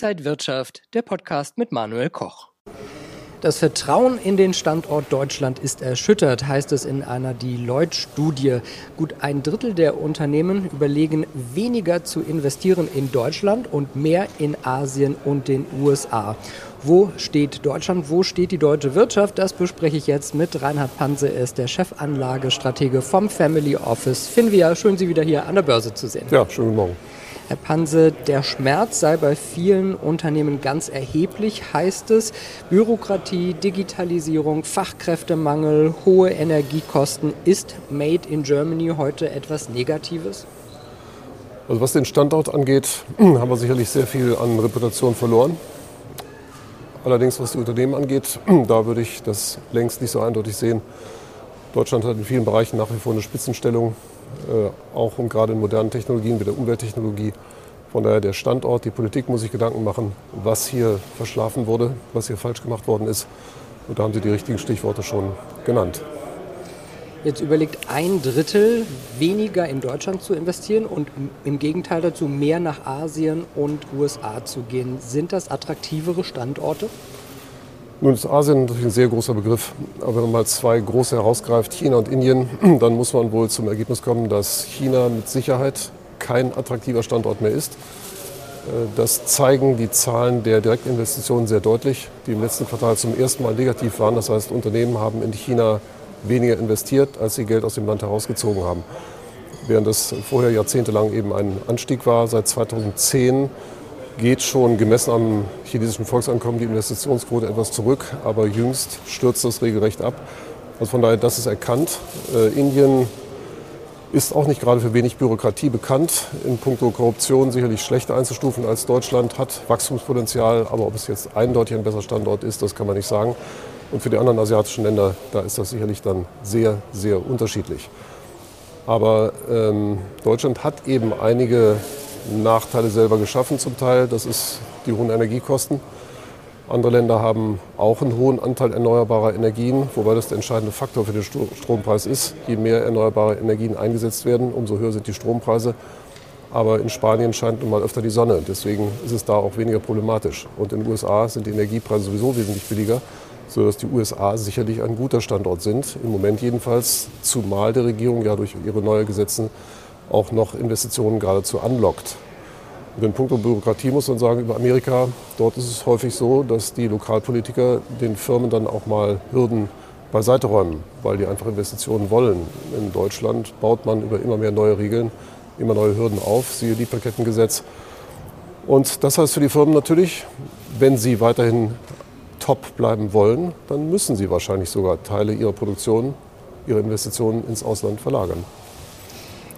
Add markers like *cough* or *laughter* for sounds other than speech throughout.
Inside Wirtschaft, der Podcast mit Manuel Koch. Das Vertrauen in den Standort Deutschland ist erschüttert, heißt es in einer Deloitte-Studie. Gut ein Drittel der Unternehmen überlegen, weniger zu investieren in Deutschland und mehr in Asien und den USA. Wo steht Deutschland? Wo steht die deutsche Wirtschaft? Das bespreche ich jetzt mit Reinhard Panse. Er ist der Chefanlagestratege vom Family Office Finvia. Schön, Sie wieder hier an der Börse zu sehen. Ja, schönen Morgen. Herr Panse, der Schmerz sei bei vielen Unternehmen ganz erheblich, heißt es. Bürokratie, Digitalisierung, Fachkräftemangel, hohe Energiekosten. Ist Made in Germany heute etwas Negatives? Also was den Standort angeht, *clears throat* haben wir sicherlich sehr viel an Reputation verloren. Allerdings, was die Unternehmen angeht, *clears throat* da würde ich das längst nicht so eindeutig sehen. Deutschland hat in vielen Bereichen nach wie vor eine Spitzenstellung. Äh, auch und gerade in modernen Technologien wie der Umwelttechnologie. Von daher der Standort, die Politik muss sich Gedanken machen, was hier verschlafen wurde, was hier falsch gemacht worden ist. Und da haben Sie die richtigen Stichworte schon genannt. Jetzt überlegt ein Drittel weniger in Deutschland zu investieren und im Gegenteil dazu mehr nach Asien und USA zu gehen. Sind das attraktivere Standorte? Nun ist Asien natürlich ein sehr großer Begriff. Aber wenn man mal zwei große herausgreift, China und Indien, *clears throat* dann muss man wohl zum Ergebnis kommen, dass China mit Sicherheit kein attraktiver Standort mehr ist. Äh, das zeigen die Zahlen der Direktinvestitionen sehr deutlich, die im letzten Quartal zum ersten Mal negativ waren. Das heißt, Unternehmen haben in China weniger investiert, als sie Geld aus dem Land herausgezogen haben. Während das vorher jahrzehntelang eben ein Anstieg war, seit 2010 geht schon gemessen am chinesischen Volksankommen die Investitionsquote etwas zurück, aber jüngst stürzt das regelrecht ab. Also von daher, das ist erkannt. Äh, Indien ist auch nicht gerade für wenig Bürokratie bekannt. In puncto Korruption sicherlich schlechter einzustufen als Deutschland, hat Wachstumspotenzial, aber ob es jetzt eindeutig ein besserer Standort ist, das kann man nicht sagen. Und für die anderen asiatischen Länder, da ist das sicherlich dann sehr, sehr unterschiedlich. Aber ähm, Deutschland hat eben einige Nachteile selber geschaffen zum Teil. Das ist die hohen Energiekosten. Andere Länder haben auch einen hohen Anteil erneuerbarer Energien, wobei das der entscheidende Faktor für den Strompreis ist. Je mehr erneuerbare Energien eingesetzt werden, umso höher sind die Strompreise. Aber in Spanien scheint nun mal öfter die Sonne. Deswegen ist es da auch weniger problematisch. Und in den USA sind die Energiepreise sowieso wesentlich billiger, sodass die USA sicherlich ein guter Standort sind. Im Moment jedenfalls, zumal der Regierung ja durch ihre neuen Gesetze auch noch Investitionen geradezu anlockt. Und in puncto Bürokratie muss man sagen, über Amerika, dort ist es häufig so, dass die Lokalpolitiker den Firmen dann auch mal Hürden beiseite räumen, weil die einfach Investitionen wollen. In Deutschland baut man über immer mehr neue Regeln, immer neue Hürden auf, siehe Lieferkettengesetz. Und das heißt für die Firmen natürlich, wenn sie weiterhin top bleiben wollen, dann müssen sie wahrscheinlich sogar Teile ihrer Produktion, ihrer Investitionen ins Ausland verlagern.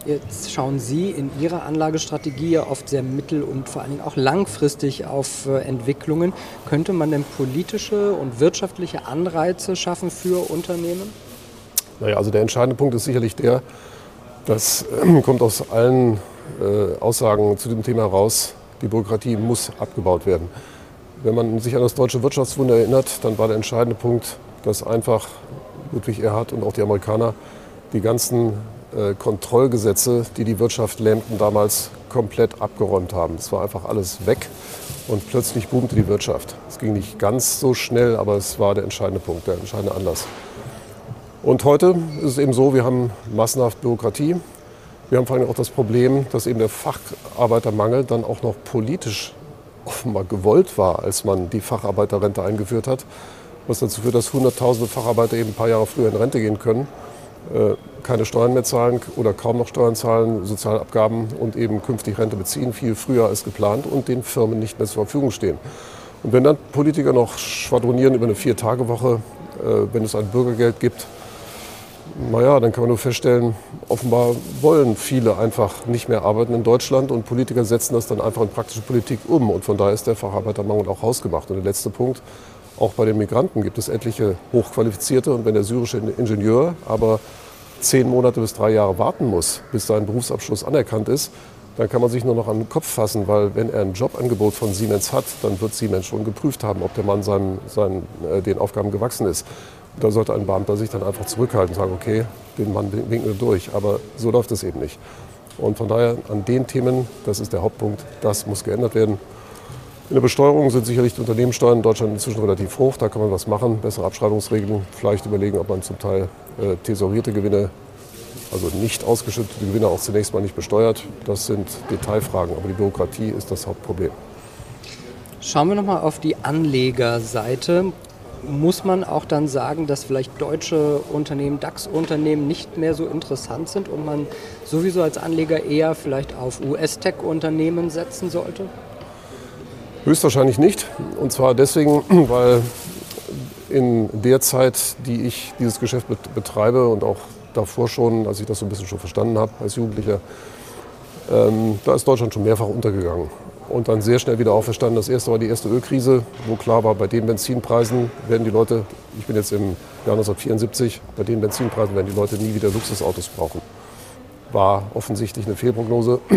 Jetzt schauen Sie in Ihrer Anlagestrategie ja oft sehr mittel- und vor allen Dingen auch langfristig auf äh, Entwicklungen. Könnte man denn politische und wirtschaftliche Anreize schaffen für Unternehmen? Naja, also der entscheidende Punkt ist sicherlich der, das äh, kommt aus allen äh, Aussagen zu dem Thema heraus, die Bürokratie muss abgebaut werden. Wenn man sich an das deutsche Wirtschaftswunder erinnert, dann war der entscheidende Punkt, dass einfach Ludwig Erhard und auch die Amerikaner die ganzen äh, Kontrollgesetze, die die Wirtschaft lähmten, damals komplett abgeräumt haben. Es war einfach alles weg und plötzlich boomte die Wirtschaft. Es ging nicht ganz so schnell, aber es war der entscheidende Punkt, der entscheidende Anlass. Und heute ist es eben so, wir haben massenhaft Bürokratie. Wir haben vor allem auch das Problem, dass eben der Facharbeitermangel dann auch noch politisch offenbar gewollt war, als man die Facharbeiterrente eingeführt hat, was dazu führt, dass Hunderttausende Facharbeiter eben ein paar Jahre früher in Rente gehen können äh, keine Steuern mehr zahlen oder kaum noch Steuern zahlen, Sozialabgaben und eben künftig Rente beziehen, viel früher als geplant und den Firmen nicht mehr zur Verfügung stehen. Und wenn dann Politiker noch schwadronieren über eine Vier-Tage-Woche, äh, wenn es ein Bürgergeld gibt, naja, dann kann man nur feststellen, offenbar wollen viele einfach nicht mehr arbeiten in Deutschland und Politiker setzen das dann einfach in praktische Politik um. Und von daher ist der Facharbeitermangel auch hausgemacht. Und der letzte Punkt, auch bei den Migranten gibt es etliche Hochqualifizierte. Und wenn der syrische Ingenieur aber zehn Monate bis drei Jahre warten muss, bis sein Berufsabschluss anerkannt ist, dann kann man sich nur noch an den Kopf fassen, weil wenn er ein Jobangebot von Siemens hat, dann wird Siemens schon geprüft haben, ob der Mann seinen, seinen, äh, den Aufgaben gewachsen ist. Da sollte ein Beamter sich dann einfach zurückhalten und sagen, okay, den Mann winken wir durch. Aber so läuft es eben nicht. Und von daher an den Themen, das ist der Hauptpunkt, das muss geändert werden. In der Besteuerung sind sicherlich die Unternehmenssteuern in Deutschland inzwischen relativ hoch. Da kann man was machen, bessere Abschreibungsregeln, vielleicht überlegen, ob man zum Teil äh, tesorierte Gewinne, also nicht ausgeschüttete Gewinne auch zunächst mal nicht besteuert. Das sind Detailfragen, aber die Bürokratie ist das Hauptproblem. Schauen wir nochmal auf die Anlegerseite. Muss man auch dann sagen, dass vielleicht deutsche Unternehmen, DAX-Unternehmen nicht mehr so interessant sind und man sowieso als Anleger eher vielleicht auf US-Tech-Unternehmen setzen sollte? Höchstwahrscheinlich nicht. Und zwar deswegen, *clears throat* weil in der Zeit, die ich dieses Geschäft betreibe und auch davor schon, als ich das so ein bisschen schon verstanden habe als Jugendlicher, ähm, da ist Deutschland schon mehrfach untergegangen und dann sehr schnell wieder auferstanden. Das erste war die erste Ölkrise, wo klar war, bei den Benzinpreisen werden die Leute, ich bin jetzt im Jahr 1974, bei den Benzinpreisen werden die Leute nie wieder Luxusautos brauchen. War offensichtlich eine Fehlprognose. *clears throat*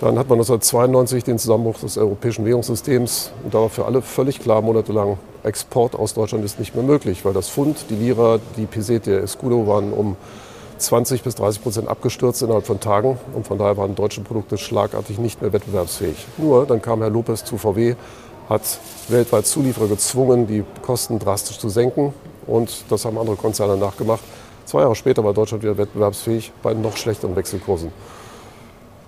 Dann hat man 1992 den Zusammenbruch des europäischen Währungssystems und da war für alle völlig klar monatelang, Export aus Deutschland ist nicht mehr möglich, weil das Pfund, die Lira, die Pesete, der Escudo waren um 20 bis 30 Prozent abgestürzt innerhalb von Tagen und von daher waren deutsche Produkte schlagartig nicht mehr wettbewerbsfähig. Nur dann kam Herr Lopez zu VW, hat weltweit Zulieferer gezwungen, die Kosten drastisch zu senken und das haben andere Konzerne nachgemacht. Zwei Jahre später war Deutschland wieder wettbewerbsfähig bei noch schlechteren Wechselkursen.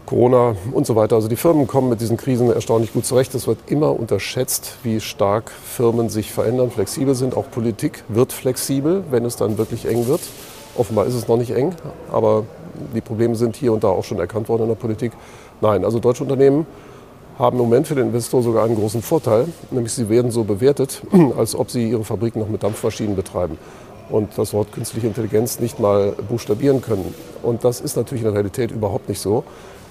Corona und so weiter. Also die Firmen kommen mit diesen Krisen erstaunlich gut zurecht. Es wird immer unterschätzt, wie stark Firmen sich verändern, flexibel sind. Auch Politik wird flexibel, wenn es dann wirklich eng wird. Offenbar ist es noch nicht eng, aber die Probleme sind hier und da auch schon erkannt worden in der Politik. Nein, also deutsche Unternehmen haben im Moment für den Investor sogar einen großen Vorteil, nämlich sie werden so bewertet, *clears throat* als ob sie ihre Fabriken noch mit Dampfmaschinen betreiben und das Wort künstliche Intelligenz nicht mal buchstabieren können. Und das ist natürlich in der Realität überhaupt nicht so.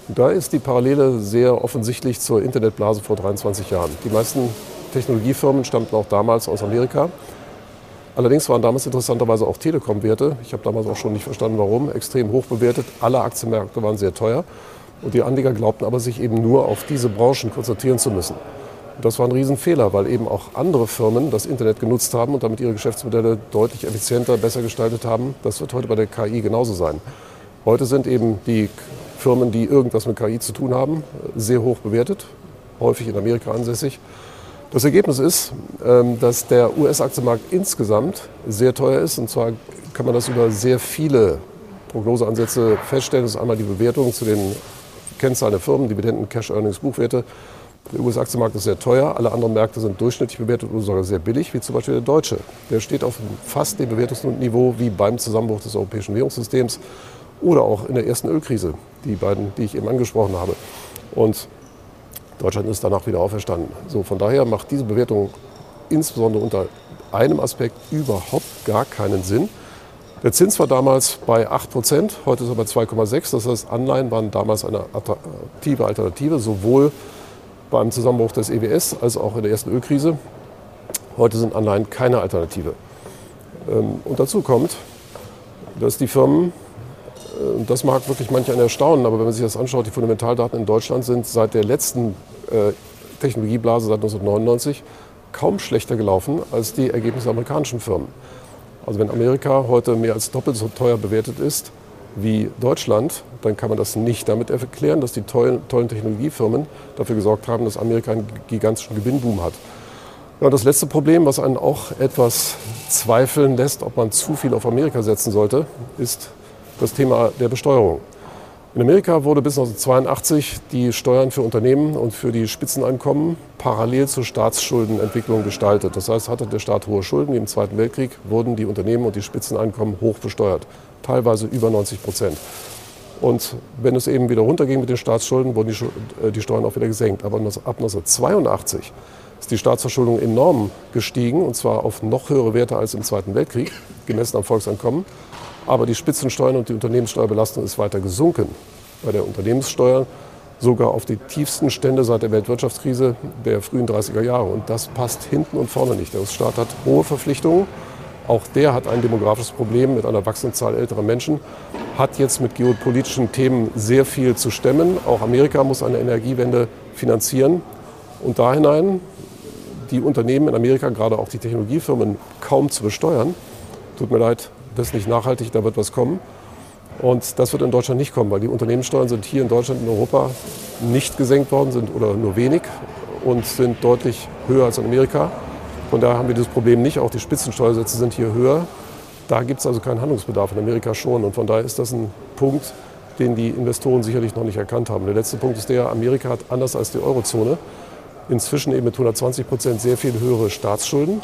Da ist die Parallele sehr offensichtlich zur Internetblase vor 23 Jahren. Die meisten Technologiefirmen stammten auch damals aus Amerika. Allerdings waren damals interessanterweise auch Telekom-Werte, ich habe damals auch schon nicht verstanden warum, extrem hoch bewertet. Alle Aktienmärkte waren sehr teuer. Und die Anleger glaubten aber, sich eben nur auf diese Branchen konzentrieren zu müssen. Und das war ein Riesenfehler, weil eben auch andere Firmen das Internet genutzt haben und damit ihre Geschäftsmodelle deutlich effizienter, besser gestaltet haben. Das wird heute bei der KI genauso sein. Heute sind eben die Firmen, die irgendwas mit KI zu tun haben, sehr hoch bewertet, häufig in Amerika ansässig. Das Ergebnis ist, ähm, dass der US-Aktienmarkt insgesamt sehr teuer ist. Und zwar kann man das über sehr viele Prognoseansätze feststellen. Das ist einmal die Bewertung zu den Kennzahlen der Firmen, Dividenden, Cash Earnings, Buchwerte. Der US-Aktienmarkt ist sehr teuer, alle anderen Märkte sind durchschnittlich bewertet oder sogar sehr billig, wie zum Beispiel der deutsche. Der steht auf fast dem Bewertungsniveau wie beim Zusammenbruch des europäischen Währungssystems oder auch in der ersten Ölkrise, die beiden, die ich eben angesprochen habe. Und Deutschland ist danach wieder auferstanden. So, von daher macht diese Bewertung insbesondere unter einem Aspekt überhaupt gar keinen Sinn. Der Zins war damals bei 8 Prozent, heute ist er bei 2,6. Das heißt, Anleihen waren damals eine attraktive Alternative, sowohl beim Zusammenbruch des EWS als auch in der ersten Ölkrise. Heute sind Anleihen keine Alternative. Ähm, und dazu kommt, dass die Firmen äh, das mag wirklich manch einen erstaunen, aber wenn man sich das anschaut, die Fundamentaldaten in Deutschland sind seit der letzten äh, Technologieblase seit 1999 kaum schlechter gelaufen als die Ergebnisse amerikanischen Firmen. Also wenn Amerika heute mehr als doppelt so teuer bewertet ist wie Deutschland, dann kann man das nicht damit erklären, dass die tollen, tollen Technologiefirmen dafür gesorgt haben, dass Amerika einen gigantischen Gewinnboom hat. Ja, und das letzte Problem, was einen auch etwas zweifeln lässt, ob man zu viel auf Amerika setzen sollte, ist das Thema der Besteuerung. In Amerika wurde bis 1982 die Steuern für Unternehmen und für die Spitzeneinkommen parallel zur Staatsschuldenentwicklung gestaltet. Das heißt, hatte der Staat hohe Schulden, im Zweiten Weltkrieg, wurden die Unternehmen und die Spitzeneinkommen hoch besteuert, teilweise über 90 Prozent. Und wenn es eben wieder runterging mit den Staatsschulden, wurden die, äh, Steuern auch wieder gesenkt. Aber ab 1982 ist die Staatsverschuldung enorm gestiegen, und zwar auf noch höhere Werte als im Zweiten Weltkrieg, gemessen am Volkseinkommen. Aber die Spitzensteuern und die Unternehmenssteuerbelastung ist weiter gesunken. Bei der Unternehmenssteuer sogar auf die tiefsten Stände seit der Weltwirtschaftskrise der frühen 30er Jahre. Und das passt hinten und vorne nicht. Der Staat hat hohe Verpflichtungen. Auch der hat ein demografisches Problem mit einer wachsenden Zahl älterer Menschen, hat jetzt mit geopolitischen Themen sehr viel zu stemmen. Auch Amerika muss eine Energiewende finanzieren. Und da hinein die Unternehmen in Amerika, gerade auch die Technologiefirmen, kaum zu besteuern. Tut mir leid, das ist nicht nachhaltig, da wird was kommen. Und das wird in Deutschland nicht kommen, weil die Unternehmenssteuern sind hier in Deutschland und Europa nicht gesenkt worden sind oder nur wenig. und sind deutlich höher als in Amerika. Von daher haben wir dieses Problem nicht. Auch die Spitzensteuersätze sind hier höher. Da gibt es also keinen Handlungsbedarf, in Amerika schon. Und von daher ist das ein Punkt, den die Investoren sicherlich noch nicht erkannt haben. Der letzte Punkt ist der, Amerika hat anders als die Eurozone inzwischen eben mit 120 Prozent sehr viel höhere Staatsschulden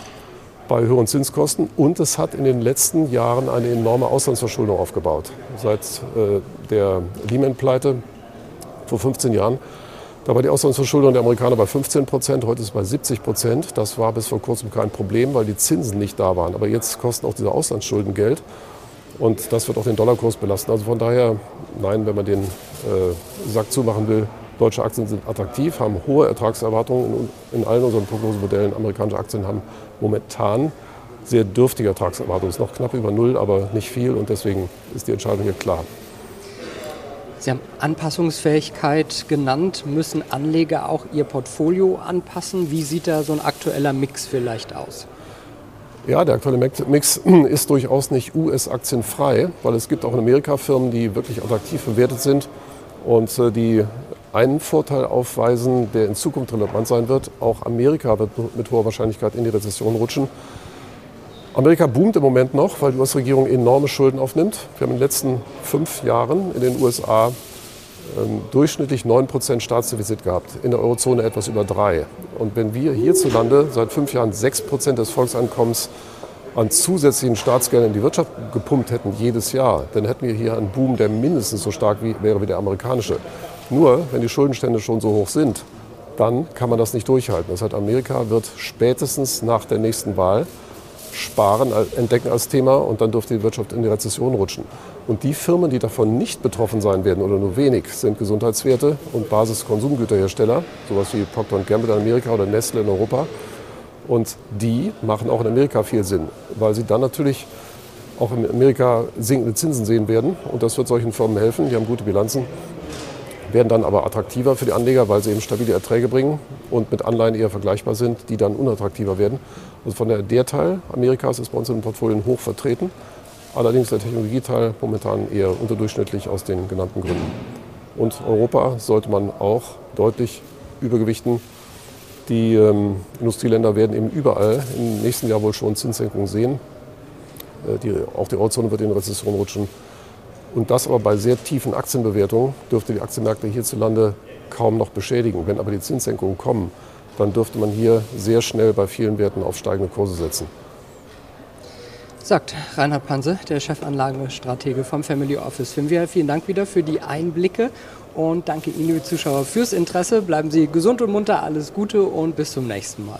bei höheren Zinskosten und es hat in den letzten Jahren eine enorme Auslandsverschuldung aufgebaut. Seit äh, der Lehman-Pleite vor 15 Jahren, da war die Auslandsverschuldung der Amerikaner bei 15 Prozent, heute ist es bei 70 Prozent. Das war bis vor kurzem kein Problem, weil die Zinsen nicht da waren. Aber jetzt kosten auch diese Auslandsschulden Geld und das wird auch den Dollarkurs belasten. Also von daher, nein, wenn man den äh, Sack zumachen will, Deutsche Aktien sind attraktiv, haben hohe Ertragserwartungen in, allen unseren Prognosemodellen. Amerikanische Aktien haben momentan sehr dürftige Ertragserwartungen. Es ist noch knapp über Null, aber nicht viel und deswegen ist die Entscheidung hier klar. Sie haben Anpassungsfähigkeit genannt. Müssen Anleger auch ihr Portfolio anpassen? Wie sieht da so ein aktueller Mix vielleicht aus? Ja, der aktuelle Mix *clears throat* ist durchaus nicht US-Aktien frei, weil es gibt auch in Amerika Firmen, die wirklich attraktiv bewertet sind und äh, die einen Vorteil aufweisen, der in Zukunft relevant sein wird. Auch Amerika wird mit hoher Wahrscheinlichkeit in die Rezession rutschen. Amerika boomt im Moment noch, weil die US-Regierung enorme Schulden aufnimmt. Wir haben in den letzten fünf Jahren in den USA ähm, durchschnittlich 9% Staatsdefizit gehabt, in der Eurozone etwas über 3. Und wenn wir hierzulande seit fünf Jahren 6% des Volksankommens an zusätzlichen Staatsgeldern in die Wirtschaft gepumpt hätten jedes Jahr, dann hätten wir hier einen Boom, der mindestens so stark wie, wäre wie der amerikanische. Nur, wenn die Schuldenstände schon so hoch sind, dann kann man das nicht durchhalten. Das heißt, Amerika wird spätestens nach der nächsten Wahl Sparen entdecken als Thema und dann dürfte die Wirtschaft in die Rezession rutschen. Und die Firmen, die davon nicht betroffen sein werden oder nur wenig, sind Gesundheitswerte und Basiskonsumgüterhersteller, sowas wie Procter Gamble in Amerika oder Nestle in Europa. Und die machen auch in Amerika viel Sinn, weil sie dann natürlich auch in Amerika sinkende Zinsen sehen werden. Und das wird solchen Firmen helfen. Die haben gute Bilanzen werden dann aber attraktiver für die Anleger, weil sie eben stabile Erträge bringen und mit Anleihen eher vergleichbar sind, die dann unattraktiver werden. Also von der, der Teil Amerikas ist bei uns in den Portfolien hoch vertreten, allerdings der Technologieteil momentan eher unterdurchschnittlich aus den genannten Gründen. Und Europa sollte man auch deutlich übergewichten. Die ähm, Industrieländer werden eben überall im nächsten Jahr wohl schon Zinssenkungen sehen. Äh, die, auch die Eurozone wird in Rezession rutschen. Und das aber bei sehr tiefen Aktienbewertungen dürfte die Aktienmärkte hierzulande kaum noch beschädigen. Wenn aber die Zinssenkungen kommen, dann dürfte man hier sehr schnell bei vielen Werten auf steigende Kurse setzen. Sagt Reinhard Panse, der Chefanlagestratege vom Family Office. Vielen Dank wieder für die Einblicke und danke Ihnen, liebe Zuschauer, fürs Interesse. Bleiben Sie gesund und munter, alles Gute und bis zum nächsten Mal.